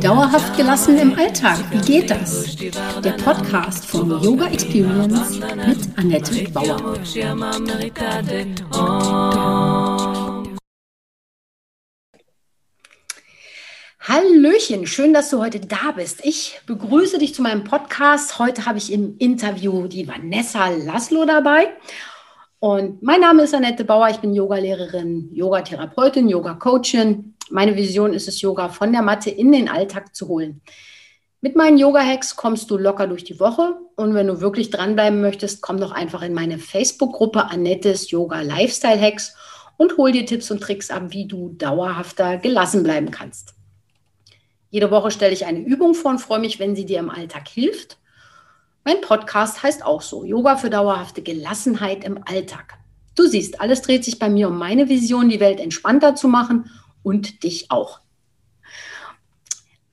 Dauerhaft gelassen im Alltag, wie geht das? Der Podcast von Yoga Experience mit Annette Bauer. Hallöchen, schön, dass du heute da bist. Ich begrüße dich zu meinem Podcast. Heute habe ich im Interview die Vanessa Laszlo dabei. Und mein Name ist Annette Bauer, ich bin Yogalehrerin, Yogatherapeutin, Yoga-Coachin. Meine Vision ist es, Yoga von der Matte in den Alltag zu holen. Mit meinen Yoga-Hacks kommst du locker durch die Woche und wenn du wirklich dranbleiben möchtest, komm doch einfach in meine Facebook-Gruppe Annettes Yoga Lifestyle Hacks und hol dir Tipps und Tricks ab, wie du dauerhafter gelassen bleiben kannst. Jede Woche stelle ich eine Übung vor und freue mich, wenn sie dir im Alltag hilft. Mein Podcast heißt auch so, Yoga für dauerhafte Gelassenheit im Alltag. Du siehst, alles dreht sich bei mir um meine Vision, die Welt entspannter zu machen und dich auch.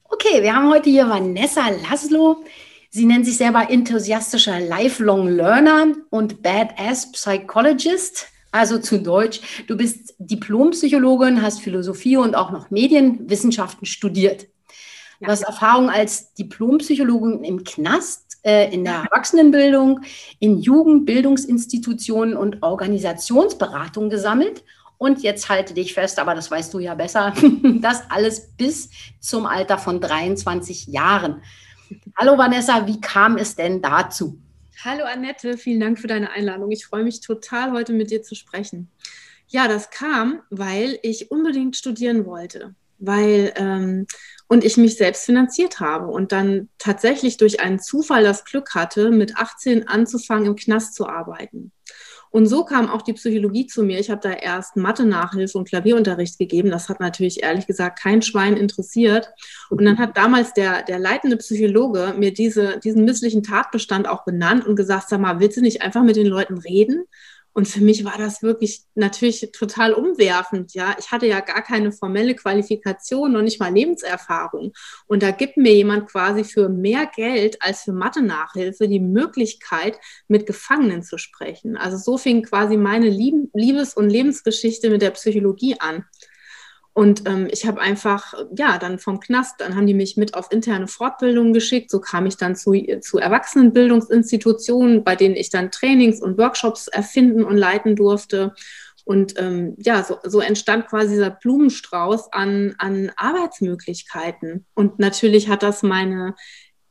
Okay, wir haben heute hier Vanessa Laszlo. Sie nennt sich selber enthusiastischer Lifelong Learner und Badass Psychologist. Also zu Deutsch, du bist Diplompsychologin, hast Philosophie und auch noch Medienwissenschaften studiert. Du hast Erfahrung als Diplompsychologin im Knast, äh, in der Erwachsenenbildung, in Jugendbildungsinstitutionen und Organisationsberatung gesammelt. Und jetzt halte dich fest, aber das weißt du ja besser, das alles bis zum Alter von 23 Jahren. Hallo Vanessa, wie kam es denn dazu? Hallo Annette, vielen Dank für deine Einladung. Ich freue mich total, heute mit dir zu sprechen. Ja, das kam, weil ich unbedingt studieren wollte, weil ähm, und ich mich selbst finanziert habe und dann tatsächlich durch einen Zufall das Glück hatte, mit 18 anzufangen, im Knast zu arbeiten. Und so kam auch die Psychologie zu mir. Ich habe da erst Mathe-Nachhilfe und Klavierunterricht gegeben. Das hat natürlich ehrlich gesagt kein Schwein interessiert. Und dann hat damals der, der leitende Psychologe mir diese, diesen misslichen Tatbestand auch benannt und gesagt, sag mal, willst du nicht einfach mit den Leuten reden? Und für mich war das wirklich natürlich total umwerfend. Ja, ich hatte ja gar keine formelle Qualifikation, noch nicht mal Lebenserfahrung. Und da gibt mir jemand quasi für mehr Geld als für Mathe-Nachhilfe die Möglichkeit, mit Gefangenen zu sprechen. Also so fing quasi meine Liebes- und Lebensgeschichte mit der Psychologie an. Und ähm, ich habe einfach, ja, dann vom Knast, dann haben die mich mit auf interne Fortbildungen geschickt. So kam ich dann zu, zu Erwachsenenbildungsinstitutionen, bei denen ich dann Trainings und Workshops erfinden und leiten durfte. Und ähm, ja, so, so entstand quasi dieser Blumenstrauß an, an Arbeitsmöglichkeiten. Und natürlich hat das meine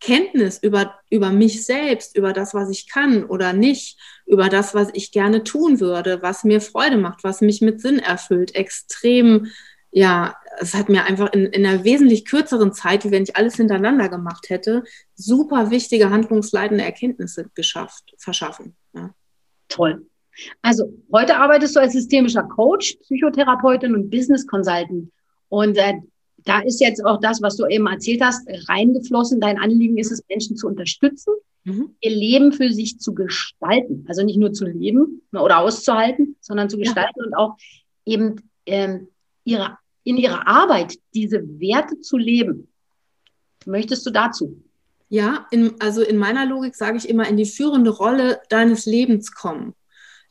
Kenntnis über, über mich selbst, über das, was ich kann oder nicht, über das, was ich gerne tun würde, was mir Freude macht, was mich mit Sinn erfüllt, extrem ja, es hat mir einfach in, in einer wesentlich kürzeren Zeit, wie wenn ich alles hintereinander gemacht hätte, super wichtige handlungsleitende Erkenntnisse geschafft, verschaffen. Ja. Toll. Also heute arbeitest du als systemischer Coach, Psychotherapeutin und Business Consultant. Und äh, da ist jetzt auch das, was du eben erzählt hast, reingeflossen. Dein Anliegen ist es, Menschen zu unterstützen, mhm. ihr Leben für sich zu gestalten. Also nicht nur zu leben oder auszuhalten, sondern zu gestalten ja. und auch eben ähm, ihre in ihrer Arbeit diese Werte zu leben. Möchtest du dazu? Ja, in, also in meiner Logik sage ich immer, in die führende Rolle deines Lebens kommen.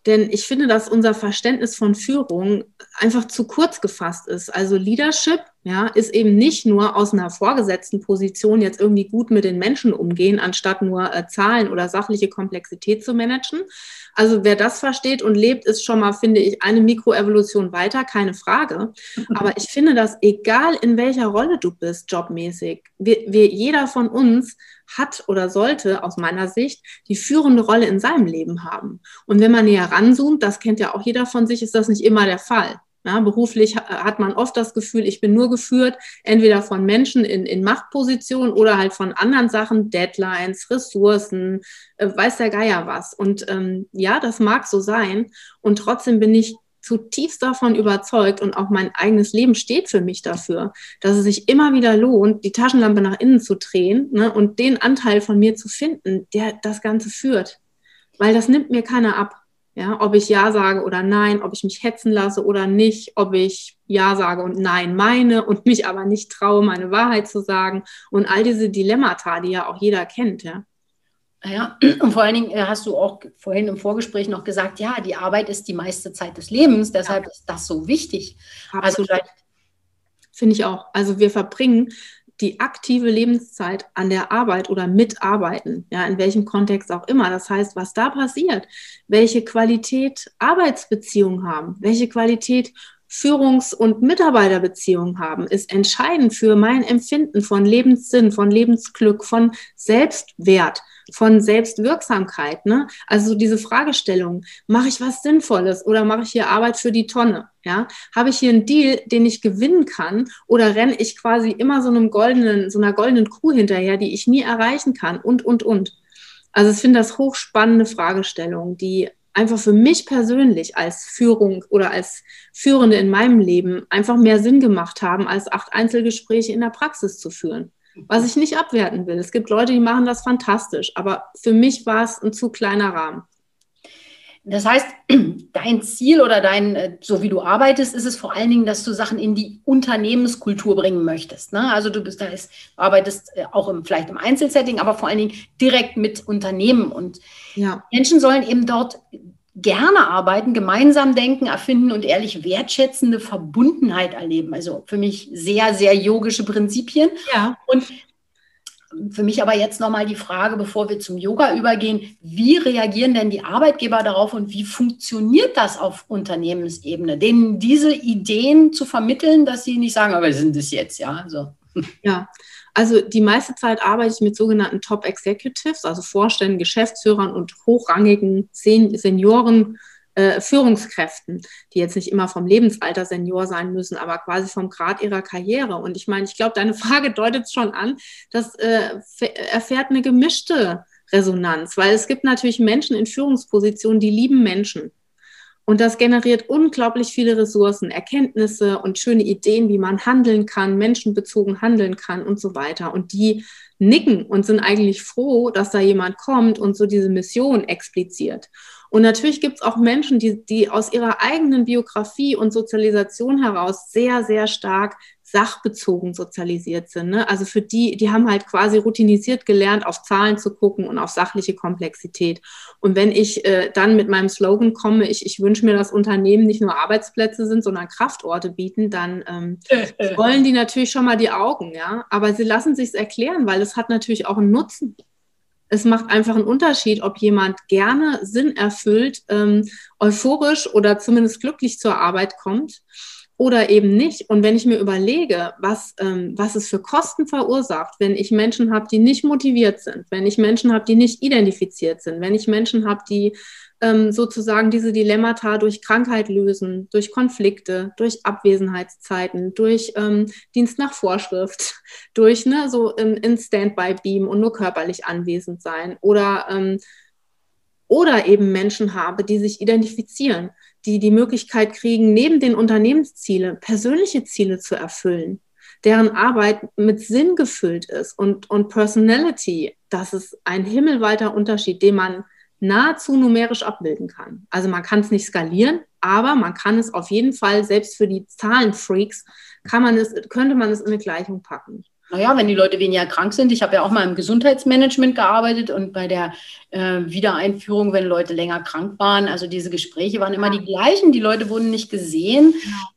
Denn ich finde, dass unser Verständnis von Führung einfach zu kurz gefasst ist. Also Leadership ja, ist eben nicht nur aus einer vorgesetzten Position jetzt irgendwie gut mit den Menschen umgehen, anstatt nur äh, Zahlen oder sachliche Komplexität zu managen. Also wer das versteht und lebt, ist schon mal, finde ich, eine Mikroevolution weiter, keine Frage. Aber ich finde, dass egal in welcher Rolle du bist, jobmäßig, wir, wir, jeder von uns hat oder sollte aus meiner Sicht die führende Rolle in seinem Leben haben. Und wenn man näher ranzoomt, das kennt ja auch jeder von sich, ist das nicht immer der Fall. Ja, beruflich hat man oft das Gefühl, ich bin nur geführt, entweder von Menschen in, in Machtpositionen oder halt von anderen Sachen, Deadlines, Ressourcen, äh, weiß der Geier was. Und ähm, ja, das mag so sein. Und trotzdem bin ich zutiefst davon überzeugt und auch mein eigenes Leben steht für mich dafür, dass es sich immer wieder lohnt, die Taschenlampe nach innen zu drehen ne, und den Anteil von mir zu finden, der das Ganze führt. Weil das nimmt mir keiner ab. Ja, ob ich Ja sage oder Nein, ob ich mich hetzen lasse oder nicht, ob ich Ja sage und Nein meine und mich aber nicht traue, meine Wahrheit zu sagen und all diese Dilemmata, die ja auch jeder kennt, ja. Ja, und vor allen Dingen äh, hast du auch vorhin im Vorgespräch noch gesagt, ja, die Arbeit ist die meiste Zeit des Lebens, deshalb ja. ist das so wichtig. Also Absolut. Also Finde ich auch. Also wir verbringen die aktive Lebenszeit an der Arbeit oder mitarbeiten, ja, in welchem Kontext auch immer. Das heißt, was da passiert, welche Qualität Arbeitsbeziehungen haben, welche Qualität Führungs- und Mitarbeiterbeziehungen haben, ist entscheidend für mein Empfinden von Lebenssinn, von Lebensglück, von Selbstwert, von Selbstwirksamkeit. Ne? Also diese Fragestellung, mache ich was Sinnvolles oder mache ich hier Arbeit für die Tonne? Ja? Habe ich hier einen Deal, den ich gewinnen kann oder renne ich quasi immer so einem goldenen, so einer goldenen Kuh hinterher, die ich nie erreichen kann und, und, und. Also ich finde das hochspannende Fragestellungen, die einfach für mich persönlich als Führung oder als Führende in meinem Leben einfach mehr Sinn gemacht haben, als acht Einzelgespräche in der Praxis zu führen. Was ich nicht abwerten will. Es gibt Leute, die machen das fantastisch, aber für mich war es ein zu kleiner Rahmen. Das heißt, dein Ziel oder dein, äh, so wie du arbeitest, ist es vor allen Dingen, dass du Sachen in die Unternehmenskultur bringen möchtest. Ne? Also du bist da, ist, arbeitest äh, auch im, vielleicht im Einzelsetting, aber vor allen Dingen direkt mit Unternehmen. Und ja. Menschen sollen eben dort gerne arbeiten, gemeinsam denken, erfinden und ehrlich wertschätzende Verbundenheit erleben. Also für mich sehr, sehr yogische Prinzipien. Ja. Und für mich aber jetzt nochmal die Frage, bevor wir zum Yoga übergehen, wie reagieren denn die Arbeitgeber darauf und wie funktioniert das auf Unternehmensebene, denen diese Ideen zu vermitteln, dass sie nicht sagen, aber wir sind es jetzt, ja. So. Ja, also die meiste Zeit arbeite ich mit sogenannten Top Executives, also Vorständen, Geschäftsführern und hochrangigen Senioren, äh, Führungskräften, die jetzt nicht immer vom Lebensalter Senior sein müssen, aber quasi vom Grad ihrer Karriere. Und ich meine, ich glaube, deine Frage deutet schon an, das äh, erfährt eine gemischte Resonanz, weil es gibt natürlich Menschen in Führungspositionen, die lieben Menschen. Und das generiert unglaublich viele Ressourcen, Erkenntnisse und schöne Ideen, wie man handeln kann, menschenbezogen handeln kann und so weiter. Und die nicken und sind eigentlich froh, dass da jemand kommt und so diese Mission expliziert. Und natürlich gibt es auch Menschen, die, die aus ihrer eigenen Biografie und Sozialisation heraus sehr, sehr stark sachbezogen sozialisiert sind. Ne? Also für die, die haben halt quasi routinisiert gelernt, auf Zahlen zu gucken und auf sachliche Komplexität. Und wenn ich äh, dann mit meinem Slogan komme, ich, ich wünsche mir, dass Unternehmen nicht nur Arbeitsplätze sind, sondern Kraftorte bieten, dann ähm, wollen die natürlich schon mal die Augen, ja. Aber sie lassen sich erklären, weil es hat natürlich auch einen Nutzen es macht einfach einen Unterschied, ob jemand gerne Sinn erfüllt, ähm, euphorisch oder zumindest glücklich zur Arbeit kommt oder eben nicht. Und wenn ich mir überlege, was, ähm, was es für Kosten verursacht, wenn ich Menschen habe, die nicht motiviert sind, wenn ich Menschen habe, die nicht identifiziert sind, wenn ich Menschen habe, die ähm, sozusagen diese Dilemmata durch Krankheit lösen, durch Konflikte, durch Abwesenheitszeiten, durch ähm, Dienst nach Vorschrift, durch ne, so in, in Standby-Beam und nur körperlich anwesend sein oder ähm, oder eben Menschen habe, die sich identifizieren, die die Möglichkeit kriegen, neben den Unternehmensziele persönliche Ziele zu erfüllen, deren Arbeit mit Sinn gefüllt ist und, und Personality, das ist ein himmelweiter Unterschied, den man nahezu numerisch abbilden kann. Also man kann es nicht skalieren, aber man kann es auf jeden Fall, selbst für die Zahlenfreaks, kann man es, könnte man es in eine Gleichung packen. Naja, wenn die Leute weniger krank sind. Ich habe ja auch mal im Gesundheitsmanagement gearbeitet und bei der äh, Wiedereinführung, wenn Leute länger krank waren, also diese Gespräche waren immer die gleichen. Die Leute wurden nicht gesehen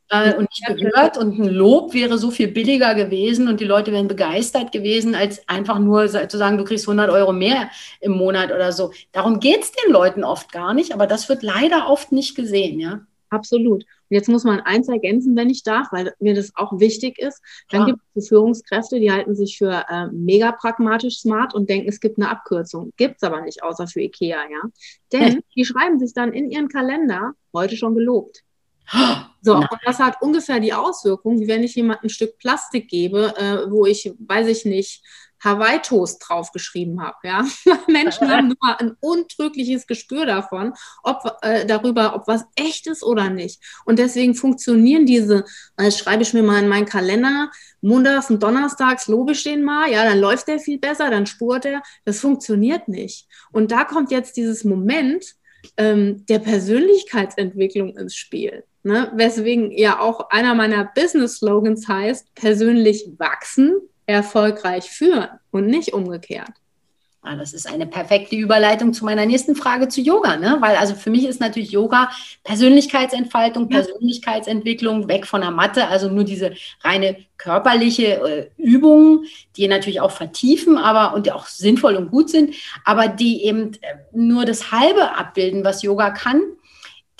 genau. äh, und nicht gehört und ein Lob wäre so viel billiger gewesen und die Leute wären begeistert gewesen, als einfach nur zu sagen, du kriegst 100 Euro mehr im Monat oder so. Darum geht es den Leuten oft gar nicht, aber das wird leider oft nicht gesehen, ja. Absolut. Und jetzt muss man eins ergänzen, wenn ich darf, weil mir das auch wichtig ist. Dann gibt es Führungskräfte, die halten sich für äh, mega pragmatisch smart und denken, es gibt eine Abkürzung. Gibt es aber nicht, außer für IKEA, ja. Denn die schreiben sich dann in ihren Kalender heute schon gelobt. So, und das hat ungefähr die Auswirkung, wie wenn ich jemand ein Stück Plastik gebe, äh, wo ich, weiß ich nicht, Hawaii-Toast draufgeschrieben habe. Ja? Menschen haben nur ein untrügliches Gespür davon, ob, äh, darüber, ob was echt ist oder nicht. Und deswegen funktionieren diese, äh, schreibe ich mir mal in meinen Kalender, montags und donnerstags lobe ich den mal, ja, dann läuft der viel besser, dann spurt er. Das funktioniert nicht. Und da kommt jetzt dieses Moment ähm, der Persönlichkeitsentwicklung ins Spiel. Ne? Weswegen ja auch einer meiner Business-Slogans heißt, persönlich wachsen, erfolgreich führen und nicht umgekehrt. Ah, das ist eine perfekte Überleitung zu meiner nächsten Frage zu Yoga, ne? Weil also für mich ist natürlich Yoga Persönlichkeitsentfaltung, Persönlichkeitsentwicklung, weg von der Matte, also nur diese reine körperliche äh, Übungen, die natürlich auch vertiefen, aber und die auch sinnvoll und gut sind, aber die eben äh, nur das halbe abbilden, was Yoga kann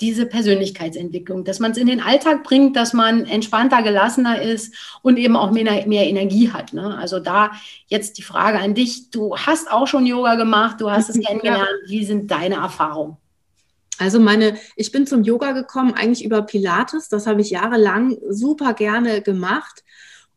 diese Persönlichkeitsentwicklung, dass man es in den Alltag bringt, dass man entspannter, gelassener ist und eben auch mehr, mehr Energie hat. Ne? Also da jetzt die Frage an dich, du hast auch schon Yoga gemacht, du hast es kennengelernt, wie sind deine Erfahrungen? Also meine, ich bin zum Yoga gekommen eigentlich über Pilates, das habe ich jahrelang super gerne gemacht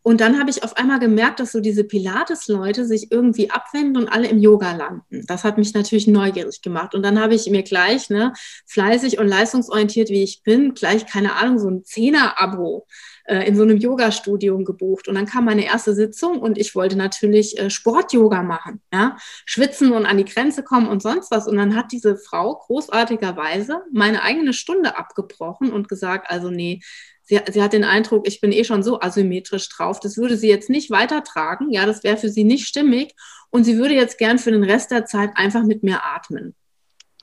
und dann habe ich auf einmal gemerkt, dass so diese Pilates-Leute sich irgendwie abwenden und alle im Yoga landen. Das hat mich natürlich neugierig gemacht. Und dann habe ich mir gleich, ne, fleißig und leistungsorientiert wie ich bin, gleich, keine Ahnung, so ein Zehner-Abo äh, in so einem Yoga-Studium gebucht. Und dann kam meine erste Sitzung und ich wollte natürlich äh, Sport-Yoga machen, ja, schwitzen und an die Grenze kommen und sonst was. Und dann hat diese Frau großartigerweise meine eigene Stunde abgebrochen und gesagt, also nee, sie, sie hat den Eindruck, ich bin eh schon so asymmetrisch drauf. Das würde sie jetzt nicht weitertragen. Ja, das wäre für sie nicht stimmig. Und sie würde jetzt gern für den Rest der Zeit einfach mit mir atmen.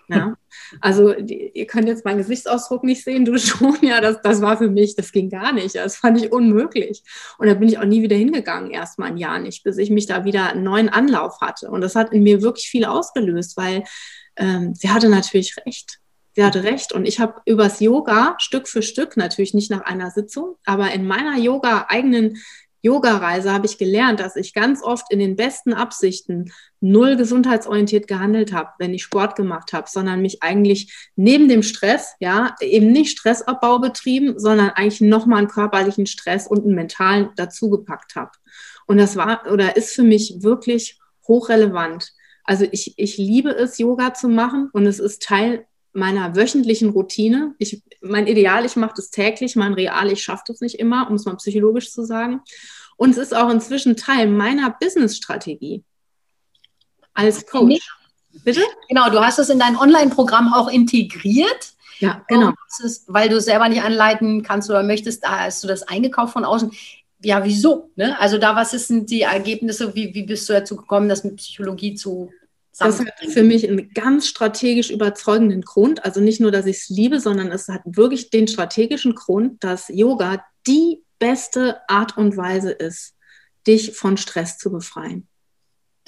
Ja, also die, ihr könnt jetzt meinen Gesichtsausdruck nicht sehen, du schon, ja, das, das war für mich, das ging gar nicht, das fand ich unmöglich. Und da bin ich auch nie wieder hingegangen, erst mal ein Jahr nicht, bis ich mich da wieder einen neuen Anlauf hatte. Und das hat in mir wirklich viel ausgelöst, weil ähm, sie hatte natürlich recht sie hatte recht. Und ich habe übers Yoga Stück für Stück, natürlich nicht nach einer Sitzung, aber in meiner Yoga eigenen Yoga-Reise habe ich gelernt, dass ich ganz oft in den besten Absichten null gesundheitsorientiert gehandelt habe, wenn ich Sport gemacht habe, sondern mich eigentlich neben dem Stress, ja, eben nicht Stressabbau betrieben, sondern eigentlich nochmal einen körperlichen Stress und einen mentalen dazugepackt habe. Und das war oder ist für mich wirklich hochrelevant. Also ich, ich liebe es, Yoga zu machen und es ist Teil meiner wöchentlichen Routine. Ich, mein Ideal, ich mache das täglich, mein Real, ich schaffe das nicht immer, um es mal psychologisch zu sagen. Und es ist auch inzwischen Teil meiner Business-Strategie als Coach. Bitte? Genau, du hast es in dein Online-Programm auch integriert. Ja, genau. Es, weil du es selber nicht anleiten kannst oder möchtest, da hast du das eingekauft von außen. Ja, wieso? Ne? Also da, was sind die Ergebnisse? Wie, wie bist du dazu gekommen, das mit Psychologie zu das hat für mich einen ganz strategisch überzeugenden Grund. Also nicht nur, dass ich es liebe, sondern es hat wirklich den strategischen Grund, dass Yoga die beste Art und Weise ist, dich von Stress zu befreien.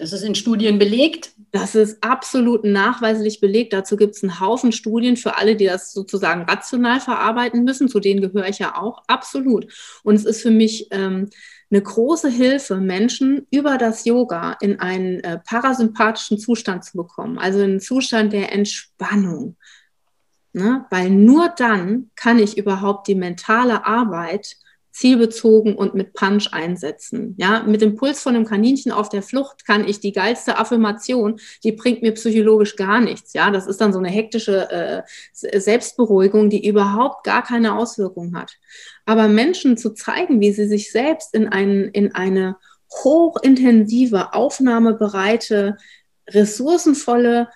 Das ist in Studien belegt? Das ist absolut nachweislich belegt. Dazu gibt es einen Haufen Studien für alle, die das sozusagen rational verarbeiten müssen. Zu denen gehöre ich ja auch. Absolut. Und es ist für mich ähm, eine große Hilfe, Menschen über das Yoga in einen äh, parasympathischen Zustand zu bekommen, also einen Zustand der Entspannung. Ne? Weil nur dann kann ich überhaupt die mentale Arbeit zielbezogen und mit Punch einsetzen. Ja, mit dem Puls von einem Kaninchen auf der Flucht kann ich die geilste Affirmation, die bringt mir psychologisch gar nichts. Ja, das ist dann so eine hektische äh, Selbstberuhigung, die überhaupt gar keine Auswirkung hat. Aber Menschen zu zeigen, wie sie sich selbst in, ein, in eine hochintensive, aufnahmebereite, ressourcenvolle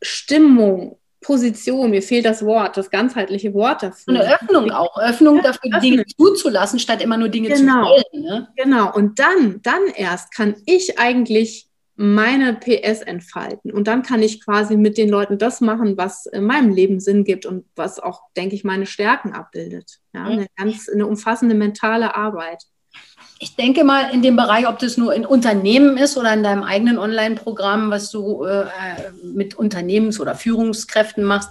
Stimmung Position, mir fehlt das Wort, das ganzheitliche Wort dafür. Eine Öffnung auch, Öffnung ja, dafür, öffnen. Dinge zuzulassen, statt immer nur Dinge genau. zu wollen. Ne? Genau, und dann, dann erst kann ich eigentlich meine PS entfalten. Und dann kann ich quasi mit den Leuten das machen, was in meinem Leben Sinn gibt und was auch, denke ich, meine Stärken abbildet. Ja, eine ganz eine umfassende mentale Arbeit ich denke mal in dem Bereich, ob das nur in Unternehmen ist oder in deinem eigenen Online-Programm, was du äh, mit Unternehmens- oder Führungskräften machst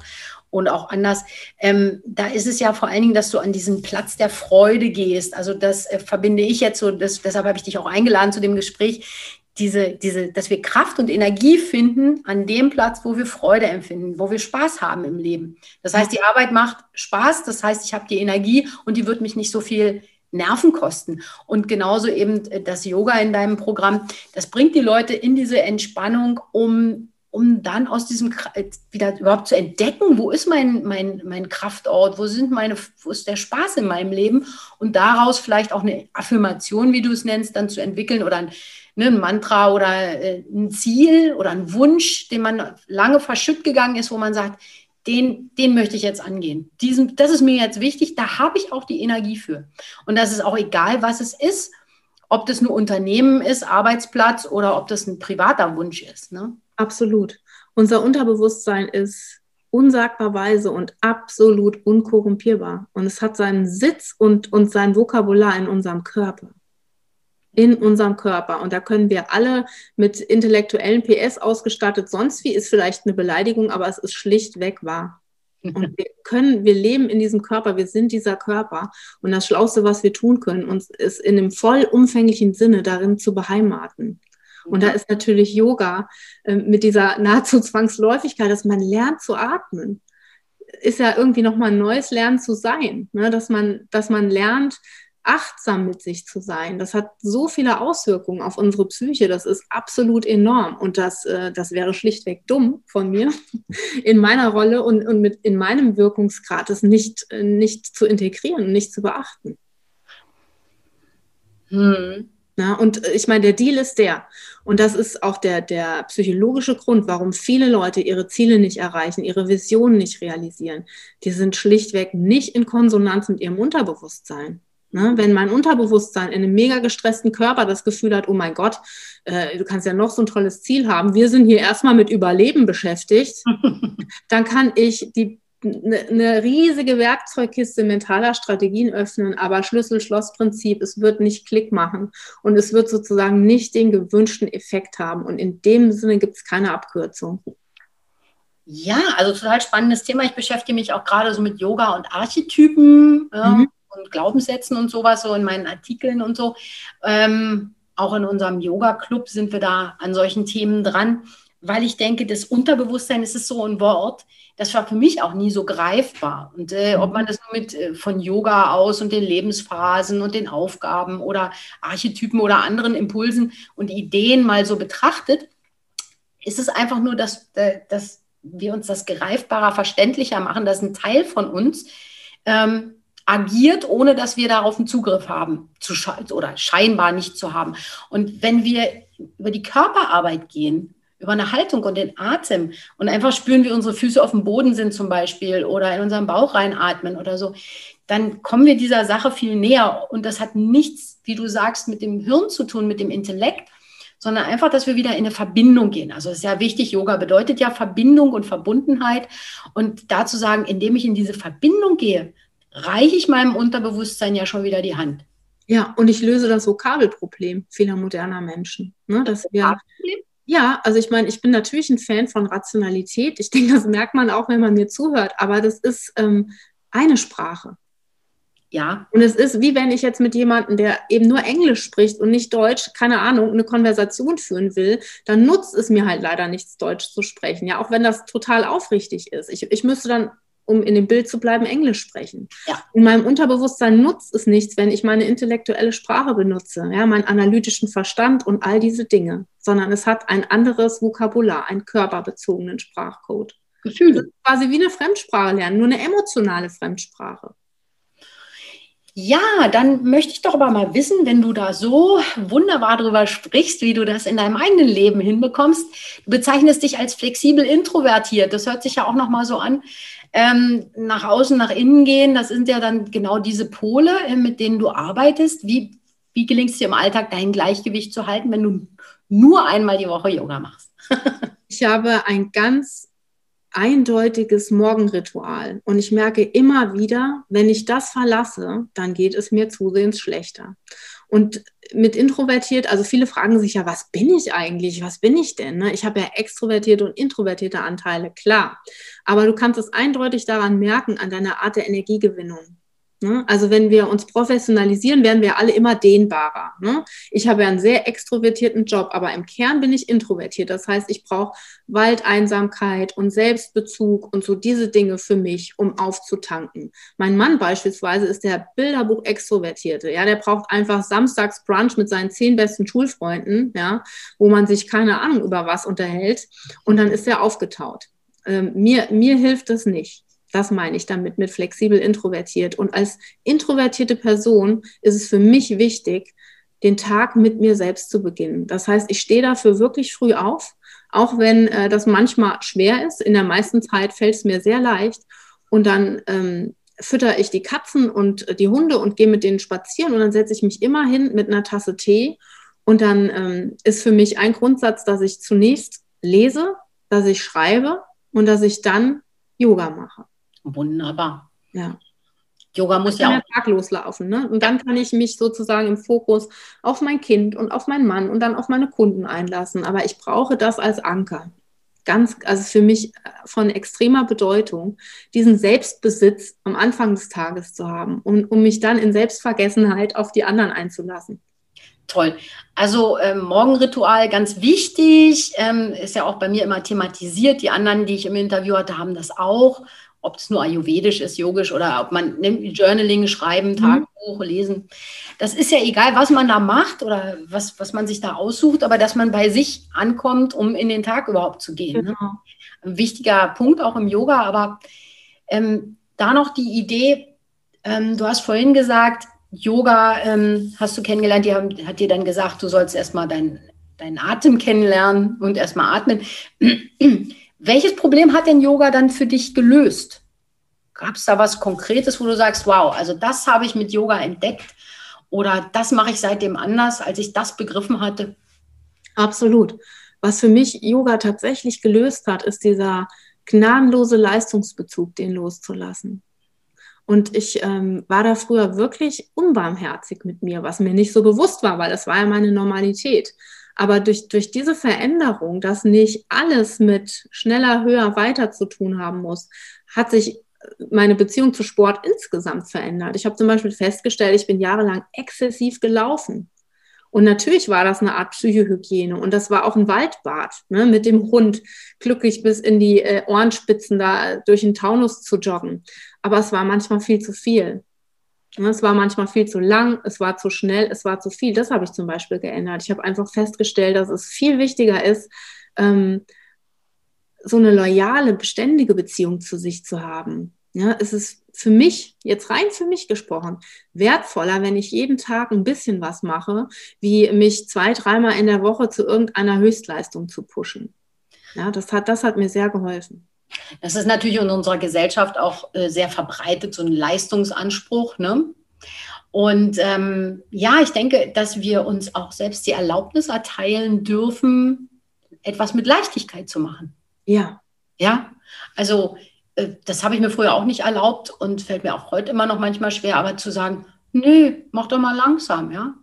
und auch anders, ähm, da ist es ja vor allen Dingen, dass du an diesen Platz der Freude gehst. Also das äh, verbinde ich jetzt so, das, deshalb habe ich dich auch eingeladen zu dem Gespräch, diese, diese, dass wir Kraft und Energie finden an dem Platz, wo wir Freude empfinden, wo wir Spaß haben im Leben. Das heißt, die Arbeit macht Spaß, das heißt, ich habe die Energie und die wird mich nicht so viel Nervenkosten. Und genauso eben äh, das Yoga in deinem Programm, das bringt die Leute in diese Entspannung, um, um dann aus diesem äh, wieder überhaupt zu entdecken, wo ist mein, mein, mein Kraftort, wo sind meine, wo ist der Spaß in meinem Leben und daraus vielleicht auch eine Affirmation, wie du es nennst, dann zu entwickeln oder ein, ne, ein Mantra oder äh, ein Ziel oder ein Wunsch, den man lange verschütt gegangen ist, wo man sagt, den, den möchte ich jetzt angehen. Diesen, das ist mir jetzt wichtig, da habe ich auch die Energie für. Und das ist auch egal, was es ist. ob das ein Unternehmen ist, Arbeitsplatz oder ob das ein privater Wunsch ist. Ne? Absolut. Unser Unterbewusstsein ist unsagbar weise und absolut unkorrumpierbar. Und es hat seinen Sitz und, und sein Vokabular in unserem Körper. In unserem Körper. Und da können wir alle mit intellektuellen PS ausgestattet, sonst wie ist vielleicht eine Beleidigung, aber es ist schlichtweg wahr. Und wir können, wir leben in diesem Körper, wir sind dieser Körper. Und das Schlauste, was wir tun können, uns ist in einem vollumfänglichen Sinne darin zu beheimaten. Und da ist natürlich Yoga äh, mit dieser nahezu Zwangsläufigkeit, dass man lernt zu atmen. Ist ja irgendwie nochmal ein neues Lernen zu sein, ne? dass, man, dass man lernt, achtsam mit sich zu sein. Das hat so viele Auswirkungen auf unsere Psyche. Das ist absolut enorm. Und das, äh, das wäre schlichtweg dumm von mir, in meiner Rolle und, und mit in meinem Wirkungsgrad es nicht, äh, nicht zu integrieren, nicht zu beachten. Hm. Na, und äh, ich meine, der Deal ist der. Und das ist auch der, der psychologische Grund, warum viele Leute ihre Ziele nicht erreichen, ihre Visionen nicht realisieren. Die sind schlichtweg nicht in Konsonanz mit ihrem Unterbewusstsein. Ne? Wenn mein Unterbewusstsein in einem mega gestressten Körper das Gefühl hat, oh mein Gott, äh, du kannst ja noch so ein tolles Ziel haben, wir sind hier erstmal mit Überleben beschäftigt, dann kann ich die eine, eine riesige Werkzeugkiste mentaler Strategien öffnen, aber Schlüssel-Schloss-Prinzip, es wird nicht Klick machen und es wird sozusagen nicht den gewünschten Effekt haben. Und in dem Sinne gibt es keine Abkürzung. Ja, also total spannendes Thema. Ich beschäftige mich auch gerade so mit Yoga und Archetypen mhm. Und Glaubenssätzen und sowas, so in meinen Artikeln und so. Ähm, auch in unserem Yoga-Club sind wir da an solchen Themen dran, weil ich denke, das Unterbewusstsein ist es so ein Wort, das war für mich auch nie so greifbar. Und äh, ob mhm. man das nur mit äh, von Yoga aus und den Lebensphasen und den Aufgaben oder Archetypen oder anderen Impulsen und Ideen mal so betrachtet, ist es einfach nur, dass, äh, dass wir uns das greifbarer, verständlicher machen, dass ein Teil von uns ähm, agiert, ohne dass wir darauf einen Zugriff haben zu oder scheinbar nicht zu haben. Und wenn wir über die Körperarbeit gehen, über eine Haltung und den Atem und einfach spüren, wie unsere Füße auf dem Boden sind zum Beispiel oder in unseren Bauch reinatmen oder so, dann kommen wir dieser Sache viel näher. Und das hat nichts, wie du sagst, mit dem Hirn zu tun, mit dem Intellekt, sondern einfach, dass wir wieder in eine Verbindung gehen. Also es ist ja wichtig, Yoga bedeutet ja Verbindung und Verbundenheit. Und dazu sagen, indem ich in diese Verbindung gehe, reiche ich meinem Unterbewusstsein ja schon wieder die Hand. Ja, und ich löse das Vokabelproblem vieler moderner Menschen. Ne, dass wir, ja, also ich meine, ich bin natürlich ein Fan von Rationalität. Ich denke, das merkt man auch, wenn man mir zuhört. Aber das ist ähm, eine Sprache. Ja. Und es ist wie wenn ich jetzt mit jemandem, der eben nur Englisch spricht und nicht Deutsch, keine Ahnung, eine Konversation führen will, dann nutzt es mir halt leider nichts, Deutsch zu sprechen. Ja, auch wenn das total aufrichtig ist. Ich, ich müsste dann um in dem Bild zu bleiben, Englisch sprechen. Ja. In meinem Unterbewusstsein nutzt es nichts, wenn ich meine intellektuelle Sprache benutze, ja, meinen analytischen Verstand und all diese Dinge, sondern es hat ein anderes Vokabular, einen körperbezogenen Sprachcode. Gefühle. Das ist quasi wie eine Fremdsprache lernen, nur eine emotionale Fremdsprache. Ja, dann möchte ich doch aber mal wissen, wenn du da so wunderbar drüber sprichst, wie du das in deinem eigenen Leben hinbekommst. Du bezeichnest dich als flexibel introvertiert. Das hört sich ja auch noch mal so an ähm, nach außen, nach innen gehen, das sind ja dann genau diese Pole, äh, mit denen du arbeitest. Wie, wie gelingt es dir im Alltag, dein Gleichgewicht zu halten, wenn du nur einmal die Woche Yoga machst? ich habe ein ganz eindeutiges Morgenritual. Und ich merke immer wieder, wenn ich das verlasse, dann geht es mir zusehends schlechter. Und mit introvertiert, also viele fragen sich ja, was bin ich eigentlich? Was bin ich denn? Ne? Ich habe ja extrovertierte und introvertierte Anteile, klar. Aber du kannst es eindeutig daran merken, an deiner Art der Energiegewinnung. Ne? Also wenn wir uns professionalisieren, werden wir alle immer dehnbarer. Ne? Ich habe einen sehr extrovertierten Job, aber im Kern bin ich introvertiert. Das heißt, ich brauche Waldeinsamkeit und Selbstbezug und so diese Dinge für mich, um aufzutanken. Mein Mann beispielsweise ist der Bilderbuch-Extrovertierte. Ja, der braucht einfach samstags Brunch mit seinen zehn besten Schulfreunden, ja, wo man sich keine Ahnung über was unterhält und dann ist er aufgetaut. Ähm, mir, mir hilft das nicht. Das meine ich damit mit flexibel introvertiert. Und als introvertierte Person ist es für mich wichtig, den Tag mit mir selbst zu beginnen. Das heißt, ich stehe dafür wirklich früh auf, auch wenn äh, das manchmal schwer ist. In der meisten Zeit fällt es mir sehr leicht. Und dann ähm, fütter ich die Katzen und die Hunde und gehe mit denen spazieren und dann setze ich mich immer hin mit einer Tasse Tee und dann ähm, ist für mich ein Grundsatz, dass ich zunächst lese, dass ich schreibe und dass ich dann Yoga mache. Wunderbar. Ja. Yoga muss ja auch. Tag loslaufen. Ne? Und dann kann ich mich sozusagen im Fokus auf mein Kind und auf meinen Mann und dann auf meine Kunden einlassen. Aber ich brauche das als Anker. Ganz, also für mich von extremer Bedeutung, diesen Selbstbesitz am Anfang des Tages zu haben, um, um mich dann in Selbstvergessenheit auf die anderen einzulassen. Toll. Also ähm, Morgenritual ganz wichtig, ähm, ist ja auch bei mir immer thematisiert. Die anderen, die ich im Interview hatte, haben das auch ob es nur ayurvedisch ist, yogisch oder ob man nimmt Journaling, Schreiben, mhm. Tagebuch, mhm. Lesen. Das ist ja egal, was man da macht oder was, was man sich da aussucht, aber dass man bei sich ankommt, um in den Tag überhaupt zu gehen. Ne? Genau. Ne? Ein wichtiger Punkt auch im Yoga, aber ähm, da noch die Idee, ähm, du hast vorhin gesagt, Yoga ähm, hast du kennengelernt, die haben, hat dir dann gesagt, du sollst erstmal deinen dein Atem kennenlernen und erstmal atmen. Welches Problem hat denn Yoga dann für dich gelöst? Gab es da was Konkretes, wo du sagst, wow, also das habe ich mit Yoga entdeckt oder das mache ich seitdem anders, als ich das begriffen hatte? Absolut. Was für mich Yoga tatsächlich gelöst hat, ist dieser gnadenlose Leistungsbezug, den loszulassen. Und ich ähm, war da früher wirklich unbarmherzig mit mir, was mir nicht so bewusst war, weil das war ja meine Normalität. Aber durch, durch diese Veränderung, dass nicht alles mit schneller, höher, weiter zu tun haben muss, hat sich meine Beziehung zu Sport insgesamt verändert. Ich habe zum Beispiel festgestellt, ich bin jahrelang exzessiv gelaufen. Und natürlich war das eine Art Psychohygiene und das war auch ein Waldbad, ne, mit dem Hund glücklich bis in die äh, Ohrenspitzen da durch den Taunus zu joggen. Aber es war manchmal viel zu viel. Ne, es war manchmal viel zu lang, es war zu schnell, es war zu viel. Das habe ich zum Beispiel geändert. Ich habe einfach festgestellt, dass es viel wichtiger ist, ähm, so eine loyale, beständige Beziehung zu sich zu haben. Ja, es ist für mich, jetzt rein für mich gesprochen, wertvoller, wenn ich jeden Tag ein bisschen was mache, wie mich zwei, dreimal in der Woche zu irgendeiner Höchstleistung zu pushen. Ja, das hat, das hat mir sehr geholfen. Das ist natürlich in unserer Gesellschaft auch äh, sehr verbreitet, so ein Leistungsanspruch. Ne? Und ähm, ja, ich denke, dass wir uns auch selbst die Erlaubnis erteilen dürfen, etwas mit Leichtigkeit zu machen. Ja. Ja, also äh, das habe ich mir früher auch nicht erlaubt und fällt mir auch heute immer noch manchmal schwer, aber zu sagen, nö, mach doch mal langsam, ja.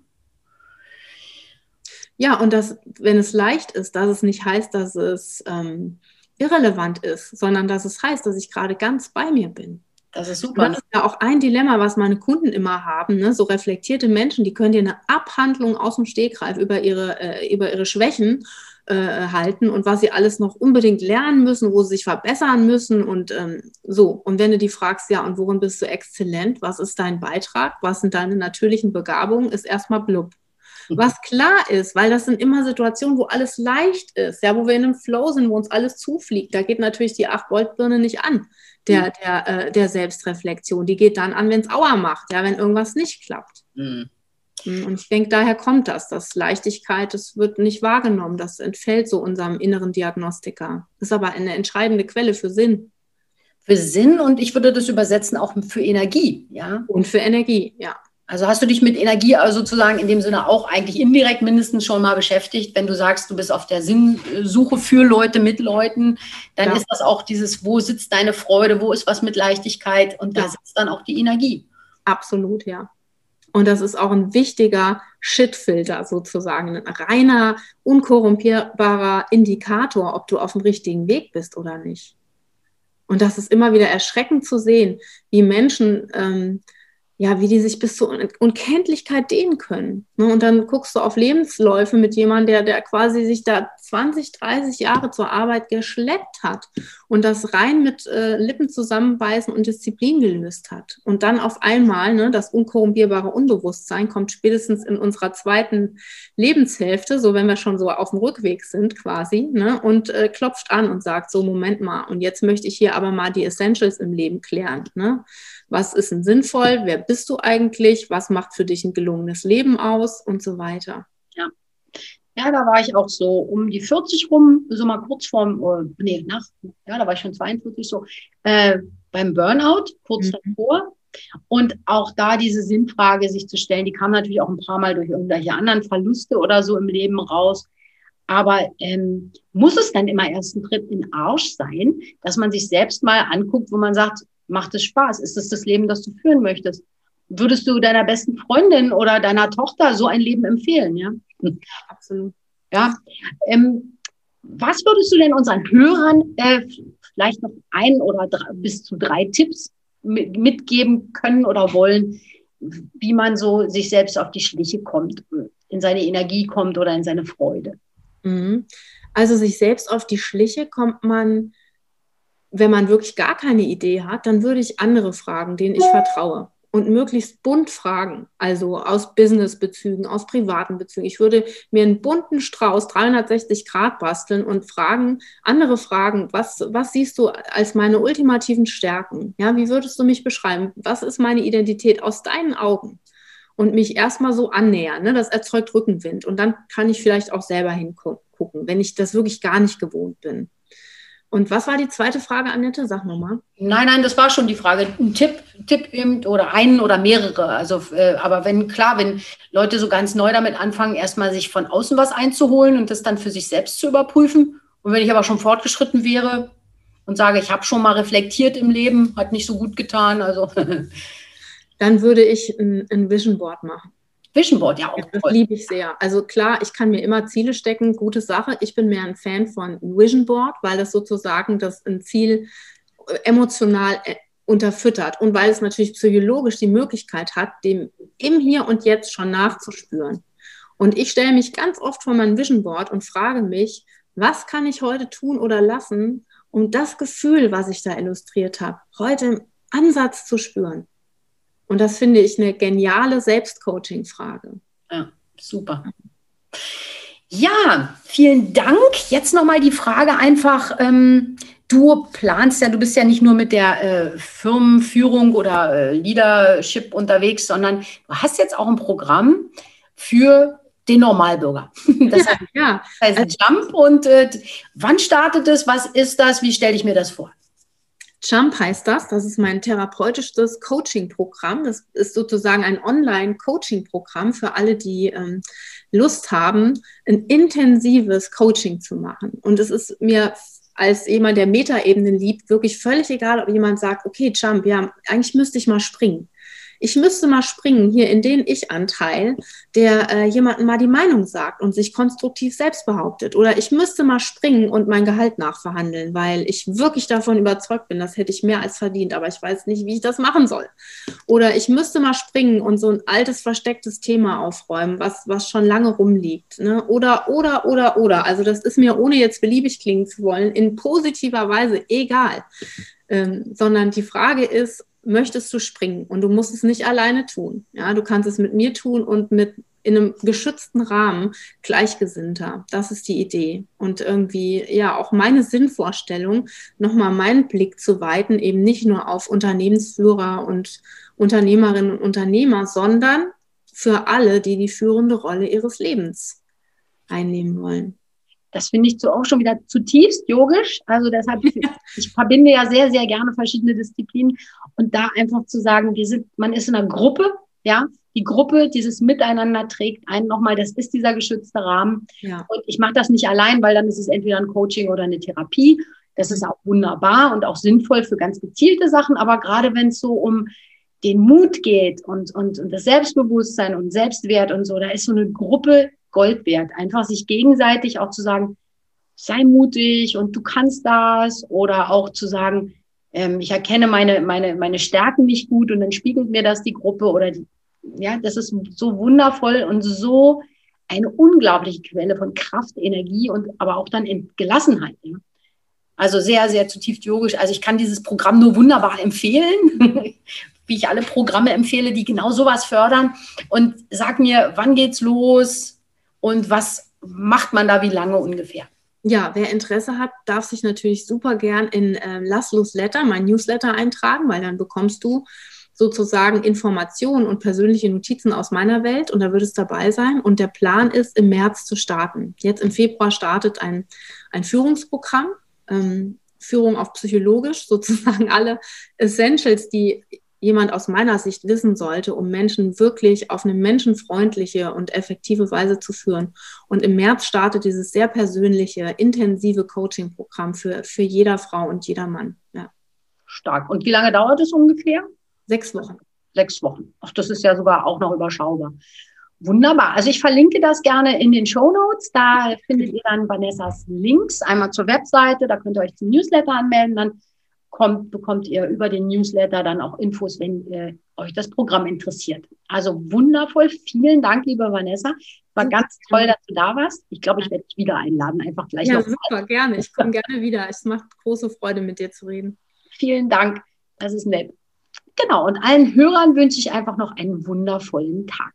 Ja, und das, wenn es leicht ist, dass es nicht heißt, dass es ähm, irrelevant ist, sondern dass es heißt, dass ich gerade ganz bei mir bin. Das ist super. das ist ja auch ein Dilemma, was meine Kunden immer haben. Ne? So reflektierte Menschen, die können dir eine Abhandlung aus dem Stegreif über ihre, äh, über ihre Schwächen äh, halten und was sie alles noch unbedingt lernen müssen, wo sie sich verbessern müssen und ähm, so. Und wenn du die fragst, ja, und worin bist du exzellent? Was ist dein Beitrag? Was sind deine natürlichen Begabungen? Ist erstmal blub. Was klar ist, weil das sind immer Situationen, wo alles leicht ist, ja, wo wir in einem Flow sind, wo uns alles zufliegt. Da geht natürlich die 8-Volt-Birne nicht an, der, mhm. der, äh, der Selbstreflexion. Die geht dann an, wenn es Auer macht, ja, wenn irgendwas nicht klappt. Mhm. mhm. Und ich denke, daher kommt das, dass Leichtigkeit, das wird nicht wahrgenommen, das entfällt so unserem inneren Diagnostiker. Das ist aber eine entscheidende Quelle für Sinn. Für Sinn und ich würde das übersetzen auch für Energie, ja. Und für Energie, ja. Also hast du dich mit Energie also sozusagen in dem Sinne auch eigentlich indirekt mindestens schon mal beschäftigt, wenn du sagst, du bist auf der Sinnsuche für Leute, mit Leuten, dann ja. ist das auch dieses, wo sitzt deine Freude, wo ist was mit Leichtigkeit und da ja. sitzt dann auch die Energie. Absolut, ja. Und das ist auch ein wichtiger Shitfilter sozusagen, ein reiner, unkorrumpierbarer Indikator, ob du auf dem richtigen Weg bist oder nicht. Und das ist immer wieder erschreckend zu sehen, wie Menschen ähm, ja, wie die sich bis zur Unkenntlichkeit dehnen können. Ne? Und dann guckst du auf Lebensläufe mit jemandem, der, der quasi sich da 20, 30 Jahre zur Arbeit geschleppt hat und das rein mit äh, Lippen zusammenbeißen und Disziplin gelöst hat. Und dann auf einmal, ne, das unkorrumpierbare Unbewusstsein kommt spätestens in unserer zweiten Lebenshälfte, so wenn wir schon so auf dem Rückweg sind quasi, ne, und äh, klopft an und sagt, so Moment mal, und jetzt möchte ich hier aber mal die Essentials im Leben klären. Ne? Was ist denn sinnvoll? Wer bist du eigentlich? Was macht für dich ein gelungenes Leben aus? Und so weiter. Ja. Ja, da war ich auch so um die 40 rum, so mal kurz vorm, äh, nee, nach, ja, da war ich schon 42 so, äh, beim Burnout, kurz mhm. davor. Und auch da diese Sinnfrage sich zu stellen, die kam natürlich auch ein paar Mal durch irgendwelche anderen Verluste oder so im Leben raus. Aber ähm, muss es dann immer erst ein Tritt in den Arsch sein, dass man sich selbst mal anguckt, wo man sagt, macht es Spaß? Ist es das Leben, das du führen möchtest? Würdest du deiner besten Freundin oder deiner Tochter so ein Leben empfehlen? Ja, absolut. Ja. Ähm, was würdest du denn unseren Hörern äh, vielleicht noch ein oder drei, bis zu drei Tipps mit, mitgeben können oder wollen, wie man so sich selbst auf die Schliche kommt, in seine Energie kommt oder in seine Freude? Mhm. Also sich selbst auf die Schliche kommt man, wenn man wirklich gar keine Idee hat, dann würde ich andere fragen, denen ich vertraue und möglichst bunt fragen, also aus Businessbezügen, aus privaten Bezügen. Ich würde mir einen bunten Strauß 360 Grad basteln und fragen, andere fragen, was, was siehst du als meine ultimativen Stärken? Ja, wie würdest du mich beschreiben? Was ist meine Identität aus deinen Augen? Und mich erstmal so annähern. Ne? Das erzeugt Rückenwind. Und dann kann ich vielleicht auch selber hingucken, wenn ich das wirklich gar nicht gewohnt bin. Und was war die zweite Frage, Annette? Sag nochmal. Nein, nein, das war schon die Frage. Ein Tipp, Tipp eben oder einen oder mehrere. Also, äh, aber wenn, klar, wenn Leute so ganz neu damit anfangen, erstmal sich von außen was einzuholen und das dann für sich selbst zu überprüfen. Und wenn ich aber schon fortgeschritten wäre und sage, ich habe schon mal reflektiert im Leben, hat nicht so gut getan, also. dann würde ich ein, ein Vision Board machen. Vision Board, ja auch. Das liebe ich sehr. Also klar, ich kann mir immer Ziele stecken, gute Sache. Ich bin mehr ein Fan von Vision Board, weil das sozusagen das ein Ziel äh, emotional äh, unterfüttert und weil es natürlich psychologisch die Möglichkeit hat, dem im Hier und Jetzt schon nachzuspüren. Und ich stelle mich ganz oft vor mein Vision Board und frage mich, was kann ich heute tun oder lassen, um das Gefühl, was ich da illustriert habe, heute im Ansatz zu spüren. Und das finde ich eine geniale Selbstcoaching-Frage. Ja, super. Ja, vielen Dank. Jetzt nochmal die Frage einfach. Ähm, du planst ja, du bist ja nicht nur mit der äh, Firmenführung oder äh, Leadership unterwegs, sondern du hast jetzt auch ein Programm für den Normalbürger. Das heißt, ja, heißt also, Jump. Und äh, wann startet es? Was ist das? Wie stelle ich mir das vor? Jump heißt das. Das ist mein therapeutisches Coaching-Programm. Das ist sozusagen ein Online-Coaching-Programm für alle, die ähm, Lust haben, ein intensives Coaching zu machen. Und es ist mir als jemand, der Metaebenen liebt, wirklich völlig egal, ob jemand sagt, okay, Jump, ja, eigentlich müsste ich mal springen ich müsste mal springen hier in den Ich-Anteil, der äh, jemandem mal die Meinung sagt und sich konstruktiv selbst behauptet. Oder ich müsste mal springen und mein Gehalt nachverhandeln, weil ich wirklich davon überzeugt bin, das hätte ich mehr als verdient, aber ich weiß nicht, wie ich das machen soll. Oder ich müsste mal springen und so ein altes, verstecktes Thema aufräumen, was, was schon lange rumliegt. Ne? Oder, oder, oder, oder. Also das ist mir, ohne jetzt beliebig klingen zu wollen, in positiver Weise egal. Ähm, sondern die Frage ist, möchtest du springen und du musst es nicht alleine tun. Ja, du kannst es mit mir tun und mit in einem geschützten Rahmen Gleichgesinnter. Das ist die Idee. Und irgendwie, ja, auch meine Sinnvorstellung, nochmal meinen Blick zu weiten, eben nicht nur auf Unternehmensführer und Unternehmerinnen und Unternehmer, sondern für alle, die die führende Rolle ihres Lebens einnehmen wollen. Das finde ich so auch schon wieder zutiefst yogisch. Also deshalb, ich verbinde ja sehr, sehr gerne verschiedene Disziplinen und da einfach zu sagen, wir sind, man ist in einer Gruppe, ja, die Gruppe, dieses Miteinander trägt einen nochmal, das ist dieser geschützte Rahmen. Ja. Und ich mache das nicht allein, weil dann ist es entweder ein Coaching oder eine Therapie. Das ist auch wunderbar und auch sinnvoll für ganz gezielte Sachen. Aber gerade wenn es so um den Mut geht und, und, und das Selbstbewusstsein und Selbstwert und so, da ist so eine Gruppe Gold wert. Einfach sich gegenseitig auch zu sagen, sei mutig und du kannst das oder auch zu sagen, ähm, ich erkenne meine, meine, meine Stärken nicht gut und dann spiegelt mir das die Gruppe oder die, ja, das ist so wundervoll und so eine unglaubliche Quelle von Kraft, Energie und aber auch dann in Gelassenheit. Ja. Also sehr, sehr zutiefst yogisch. Also ich kann dieses Programm nur wunderbar empfehlen, wie ich alle Programme empfehle, die genau sowas fördern. Und sag mir, wann geht's los? Und was macht man da wie lange ungefähr? Ja, wer Interesse hat, darf sich natürlich super gern in äh, Laszlos Letter, mein Newsletter eintragen, weil dann bekommst du sozusagen Informationen und persönliche Notizen aus meiner Welt und da wird es dabei sein. Und der Plan ist, im März zu starten. Jetzt im Februar startet ein, ein Führungsprogramm, ähm, Führung auf psychologisch, sozusagen alle Essentials, die jemand aus meiner Sicht wissen sollte, um Menschen wirklich auf eine menschenfreundliche und effektive Weise zu führen. Und im März startet dieses sehr persönliche, intensive Coaching-Programm für, für jeder Frau und jeder Mann. Ja. Stark. Und wie lange dauert es ungefähr? Sechs Wochen. Sechs Wochen. Ach, das ist ja sogar auch noch überschaubar. Wunderbar. Also ich verlinke das gerne in den Show Notes. Da findet ihr dann Vanessas Links einmal zur Webseite. Da könnt ihr euch zum Newsletter anmelden. Dann kommt, bekommt ihr über den Newsletter dann auch Infos, wenn ihr euch das Programm interessiert. Also wundervoll. Vielen Dank, liebe Vanessa. War ganz toll, dass du da warst. Ich glaube, ich werde dich wieder einladen. Einfach gleich ja, super, gerne. Ich komme gerne wieder. Es macht große Freude, mit dir zu reden. Vielen Dank. Das ist nett. Genau. Und allen Hörern wünsche ich einfach noch einen wundervollen Tag.